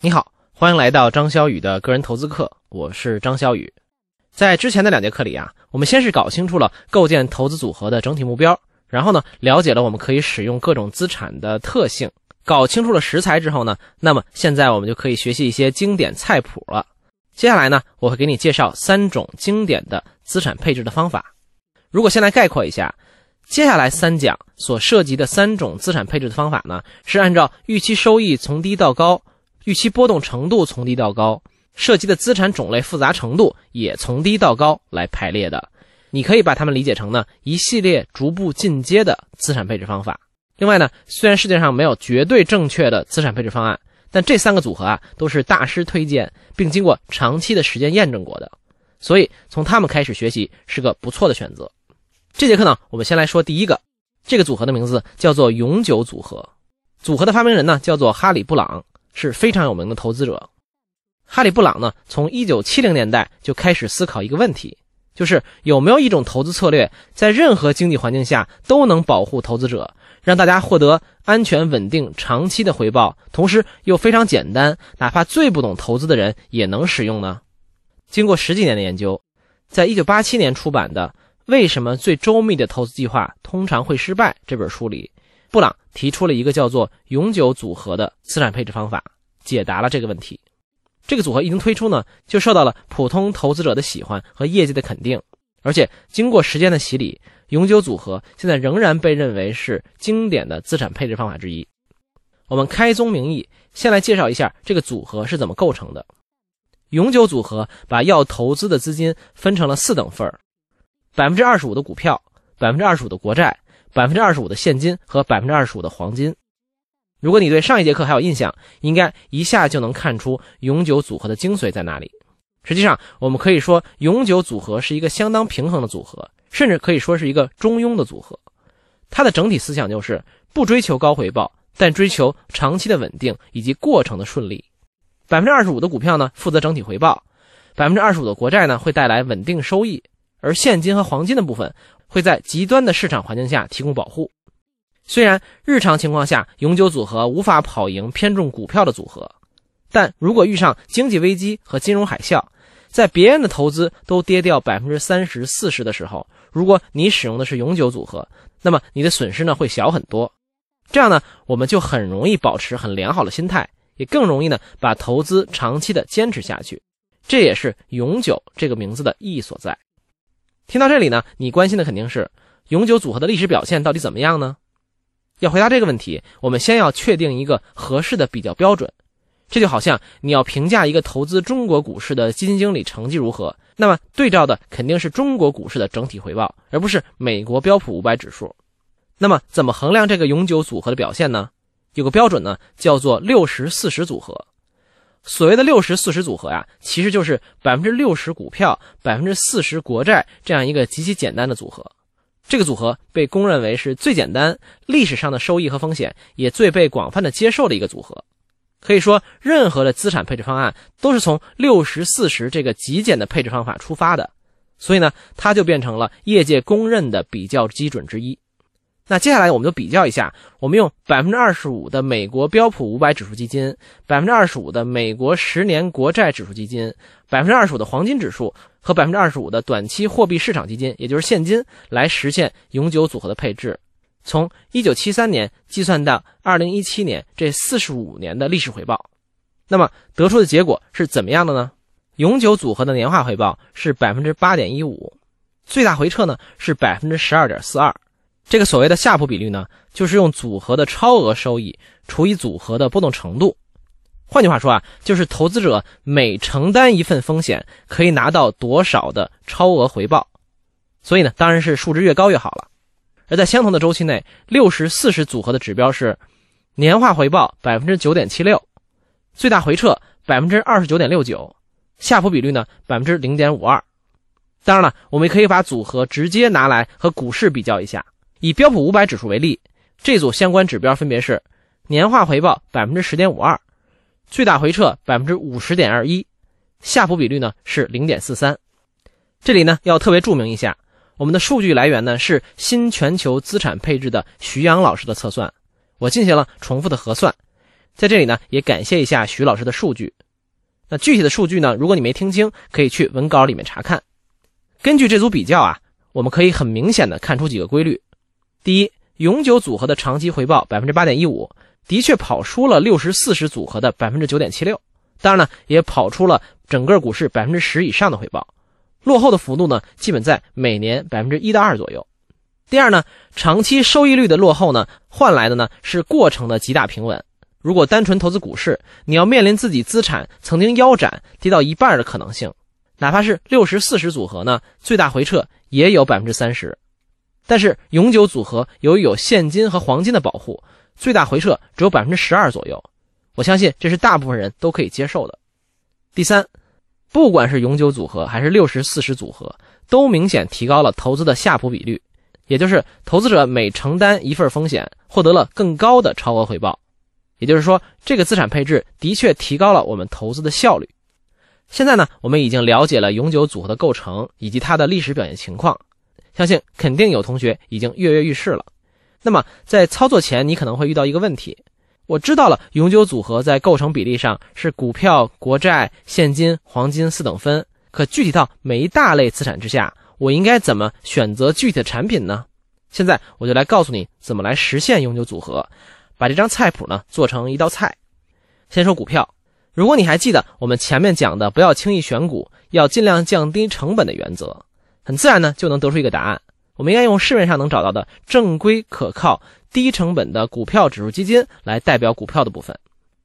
你好，欢迎来到张小雨的个人投资课，我是张小雨。在之前的两节课里啊，我们先是搞清楚了构建投资组合的整体目标，然后呢，了解了我们可以使用各种资产的特性，搞清楚了食材之后呢，那么现在我们就可以学习一些经典菜谱了。接下来呢，我会给你介绍三种经典的资产配置的方法。如果先来概括一下，接下来三讲所涉及的三种资产配置的方法呢，是按照预期收益从低到高。预期波动程度从低到高，涉及的资产种类复杂程度也从低到高来排列的。你可以把它们理解成呢一系列逐步进阶的资产配置方法。另外呢，虽然世界上没有绝对正确的资产配置方案，但这三个组合啊都是大师推荐并经过长期的时间验证过的，所以从他们开始学习是个不错的选择。这节课呢，我们先来说第一个，这个组合的名字叫做永久组合，组合的发明人呢叫做哈里布朗。是非常有名的投资者，哈里布朗呢，从一九七零年代就开始思考一个问题，就是有没有一种投资策略，在任何经济环境下都能保护投资者，让大家获得安全、稳定、长期的回报，同时又非常简单，哪怕最不懂投资的人也能使用呢？经过十几年的研究，在一九八七年出版的《为什么最周密的投资计划通常会失败》这本书里。布朗提出了一个叫做“永久组合”的资产配置方法，解答了这个问题。这个组合一经推出呢，就受到了普通投资者的喜欢和业绩的肯定。而且经过时间的洗礼，永久组合现在仍然被认为是经典的资产配置方法之一。我们开宗明义，先来介绍一下这个组合是怎么构成的。永久组合把要投资的资金分成了四等份儿：百分之二十五的股票，百分之二十五的国债。百分之二十五的现金和百分之二十五的黄金。如果你对上一节课还有印象，应该一下就能看出永久组合的精髓在哪里。实际上，我们可以说永久组合是一个相当平衡的组合，甚至可以说是一个中庸的组合。它的整体思想就是不追求高回报，但追求长期的稳定以及过程的顺利。百分之二十五的股票呢，负责整体回报；百分之二十五的国债呢，会带来稳定收益；而现金和黄金的部分。会在极端的市场环境下提供保护。虽然日常情况下永久组合无法跑赢偏重股票的组合，但如果遇上经济危机和金融海啸，在别人的投资都跌掉百分之三十四十的时候，如果你使用的是永久组合，那么你的损失呢会小很多。这样呢，我们就很容易保持很良好的心态，也更容易呢把投资长期的坚持下去。这也是永久这个名字的意义所在。听到这里呢，你关心的肯定是永久组合的历史表现到底怎么样呢？要回答这个问题，我们先要确定一个合适的比较标准。这就好像你要评价一个投资中国股市的基金经理成绩如何，那么对照的肯定是中国股市的整体回报，而不是美国标普五百指数。那么怎么衡量这个永久组合的表现呢？有个标准呢，叫做六十四十组合。所谓的六十四十组合呀，其实就是百分之六十股票，百分之四十国债这样一个极其简单的组合。这个组合被公认为是最简单、历史上的收益和风险也最被广泛的接受的一个组合。可以说，任何的资产配置方案都是从六十四十这个极简的配置方法出发的，所以呢，它就变成了业界公认的比较基准之一。那接下来我们就比较一下，我们用百分之二十五的美国标普五百指数基金，百分之二十五的美国十年国债指数基金，百分之二十五的黄金指数和百分之二十五的短期货币市场基金，也就是现金，来实现永久组合的配置。从一九七三年计算到二零一七年这四十五年的历史回报，那么得出的结果是怎么样的呢？永久组合的年化回报是百分之八点一五，最大回撤呢是百分之十二点四二。这个所谓的夏普比率呢，就是用组合的超额收益除以组合的波动程度。换句话说啊，就是投资者每承担一份风险，可以拿到多少的超额回报。所以呢，当然是数值越高越好了。而在相同的周期内，六十四十组合的指标是年化回报百分之九点七六，最大回撤百分之二十九点六九，夏普比率呢百分之零点五二。当然了，我们可以把组合直接拿来和股市比较一下。以标普五百指数为例，这组相关指标分别是年化回报百分之十点五二，最大回撤百分之五十点二一，夏普比率呢是零点四三。这里呢要特别注明一下，我们的数据来源呢是新全球资产配置的徐阳老师的测算，我进行了重复的核算，在这里呢，也感谢一下徐老师的数据。那具体的数据呢，如果你没听清，可以去文稿里面查看。根据这组比较啊，我们可以很明显的看出几个规律。第一，永久组合的长期回报百分之八点一五，的确跑输了六十四十组合的百分之九点七六。当然呢，也跑出了整个股市百分之十以上的回报。落后的幅度呢，基本在每年百分之一到二左右。第二呢，长期收益率的落后呢，换来的呢是过程的极大平稳。如果单纯投资股市，你要面临自己资产曾经腰斩跌到一半的可能性，哪怕是六十四十组合呢，最大回撤也有百分之三十。但是永久组合由于有现金和黄金的保护，最大回撤只有百分之十二左右。我相信这是大部分人都可以接受的。第三，不管是永久组合还是六十四十组合，都明显提高了投资的夏普比率。也就是投资者每承担一份风险，获得了更高的超额回报。也就是说，这个资产配置的确提高了我们投资的效率。现在呢，我们已经了解了永久组合的构成以及它的历史表现情况，相信肯定有同学已经跃跃欲试了。那么在操作前，你可能会遇到一个问题：我知道了永久组合在构成比例上是股票、国债、现金、黄金四等分，可具体到每一大类资产之下。我应该怎么选择具体的产品呢？现在我就来告诉你怎么来实现永久组合，把这张菜谱呢做成一道菜。先说股票，如果你还记得我们前面讲的不要轻易选股，要尽量降低成本的原则，很自然呢就能得出一个答案。我们应该用市面上能找到的正规可靠、低成本的股票指数基金来代表股票的部分。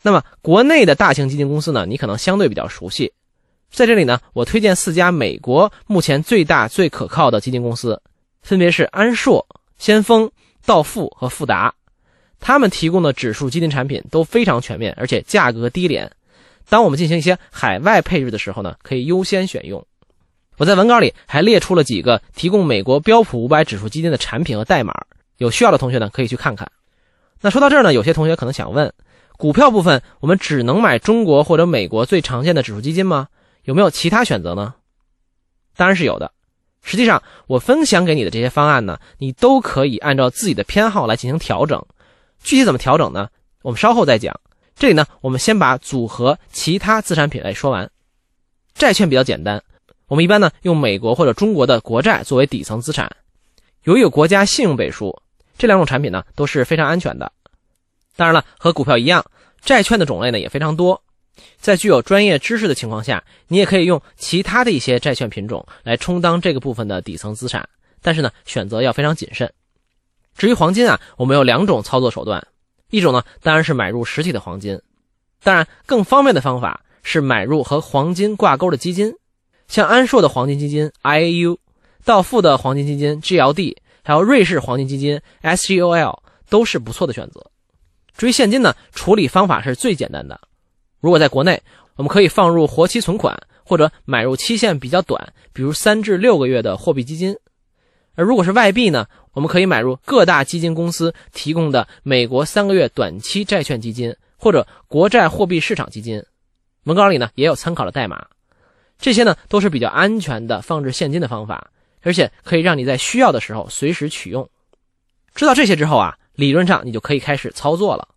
那么国内的大型基金公司呢，你可能相对比较熟悉。在这里呢，我推荐四家美国目前最大最可靠的基金公司，分别是安硕、先锋、道富和富达。他们提供的指数基金产品都非常全面，而且价格低廉。当我们进行一些海外配置的时候呢，可以优先选用。我在文稿里还列出了几个提供美国标普五百指数基金的产品和代码，有需要的同学呢可以去看看。那说到这儿呢，有些同学可能想问：股票部分我们只能买中国或者美国最常见的指数基金吗？有没有其他选择呢？当然是有的。实际上，我分享给你的这些方案呢，你都可以按照自己的偏好来进行调整。具体怎么调整呢？我们稍后再讲。这里呢，我们先把组合其他资产品类说完。债券比较简单，我们一般呢用美国或者中国的国债作为底层资产。由于有国家信用背书，这两种产品呢都是非常安全的。当然了，和股票一样，债券的种类呢也非常多。在具有专业知识的情况下，你也可以用其他的一些债券品种来充当这个部分的底层资产，但是呢，选择要非常谨慎。至于黄金啊，我们有两种操作手段，一种呢当然是买入实体的黄金，当然更方便的方法是买入和黄金挂钩的基金，像安硕的黄金基金 IAU、道富的黄金基金 GLD，还有瑞士黄金基金 SGOL 都是不错的选择。至于现金呢，处理方法是最简单的。如果在国内，我们可以放入活期存款，或者买入期限比较短，比如三至六个月的货币基金。而如果是外币呢，我们可以买入各大基金公司提供的美国三个月短期债券基金，或者国债货币市场基金。文稿里呢也有参考的代码，这些呢都是比较安全的放置现金的方法，而且可以让你在需要的时候随时取用。知道这些之后啊，理论上你就可以开始操作了。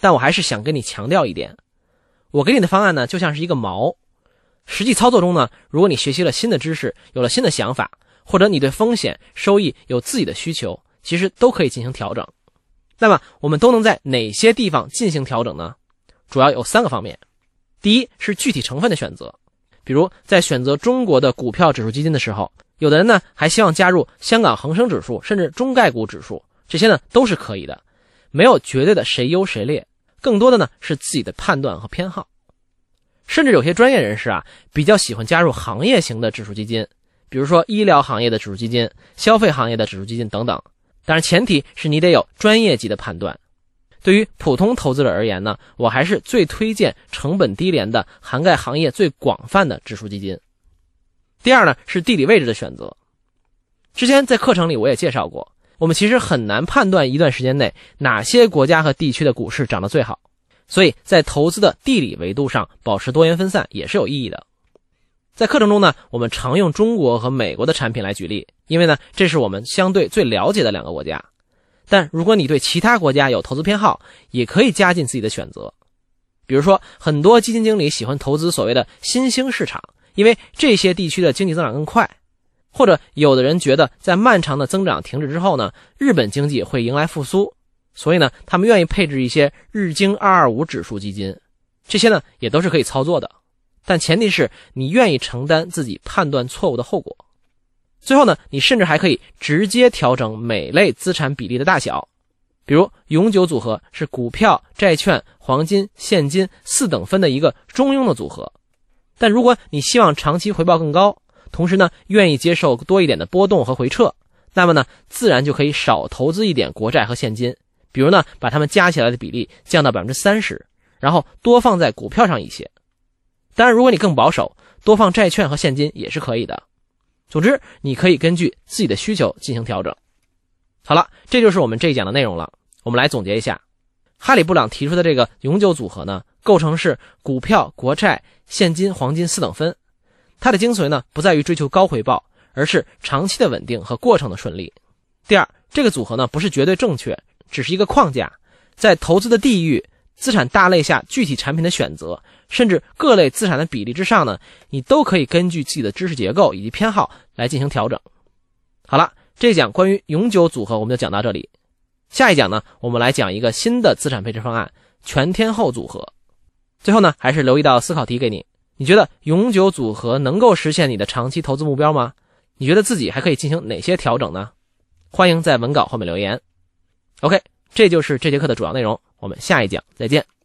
但我还是想跟你强调一点。我给你的方案呢，就像是一个锚。实际操作中呢，如果你学习了新的知识，有了新的想法，或者你对风险、收益有自己的需求，其实都可以进行调整。那么，我们都能在哪些地方进行调整呢？主要有三个方面。第一是具体成分的选择，比如在选择中国的股票指数基金的时候，有的人呢还希望加入香港恒生指数，甚至中概股指数，这些呢都是可以的，没有绝对的谁优谁劣。更多的呢是自己的判断和偏好，甚至有些专业人士啊比较喜欢加入行业型的指数基金，比如说医疗行业的指数基金、消费行业的指数基金等等。当然，前提是你得有专业级的判断。对于普通投资者而言呢，我还是最推荐成本低廉的、涵盖行业最广泛的指数基金。第二呢是地理位置的选择，之前在课程里我也介绍过。我们其实很难判断一段时间内哪些国家和地区的股市涨得最好，所以在投资的地理维度上保持多元分散也是有意义的。在课程中呢，我们常用中国和美国的产品来举例，因为呢这是我们相对最了解的两个国家。但如果你对其他国家有投资偏好，也可以加进自己的选择。比如说，很多基金经理喜欢投资所谓的新兴市场，因为这些地区的经济增长更快；或者有的人觉得，在漫长的增长停止之后呢，日本经济会迎来复苏，所以呢，他们愿意配置一些日经二二五指数基金。这些呢，也都是可以操作的，但前提是你愿意承担自己判断错误的后果。最后呢，你甚至还可以直接调整每类资产比例的大小，比如永久组合是股票、债券、黄金、现金四等分的一个中庸的组合。但如果你希望长期回报更高，同时呢愿意接受多一点的波动和回撤，那么呢自然就可以少投资一点国债和现金，比如呢把它们加起来的比例降到百分之三十，然后多放在股票上一些。当然，如果你更保守，多放债券和现金也是可以的。总之，你可以根据自己的需求进行调整。好了，这就是我们这一讲的内容了。我们来总结一下，哈里布朗提出的这个永久组合呢，构成是股票、国债、现金、黄金四等分。它的精髓呢，不在于追求高回报，而是长期的稳定和过程的顺利。第二，这个组合呢，不是绝对正确，只是一个框架，在投资的地域。资产大类下具体产品的选择，甚至各类资产的比例之上呢，你都可以根据自己的知识结构以及偏好来进行调整。好了，这一讲关于永久组合我们就讲到这里。下一讲呢，我们来讲一个新的资产配置方案——全天候组合。最后呢，还是留一道思考题给你：你觉得永久组合能够实现你的长期投资目标吗？你觉得自己还可以进行哪些调整呢？欢迎在文稿后面留言。OK，这就是这节课的主要内容。我们下一讲再见。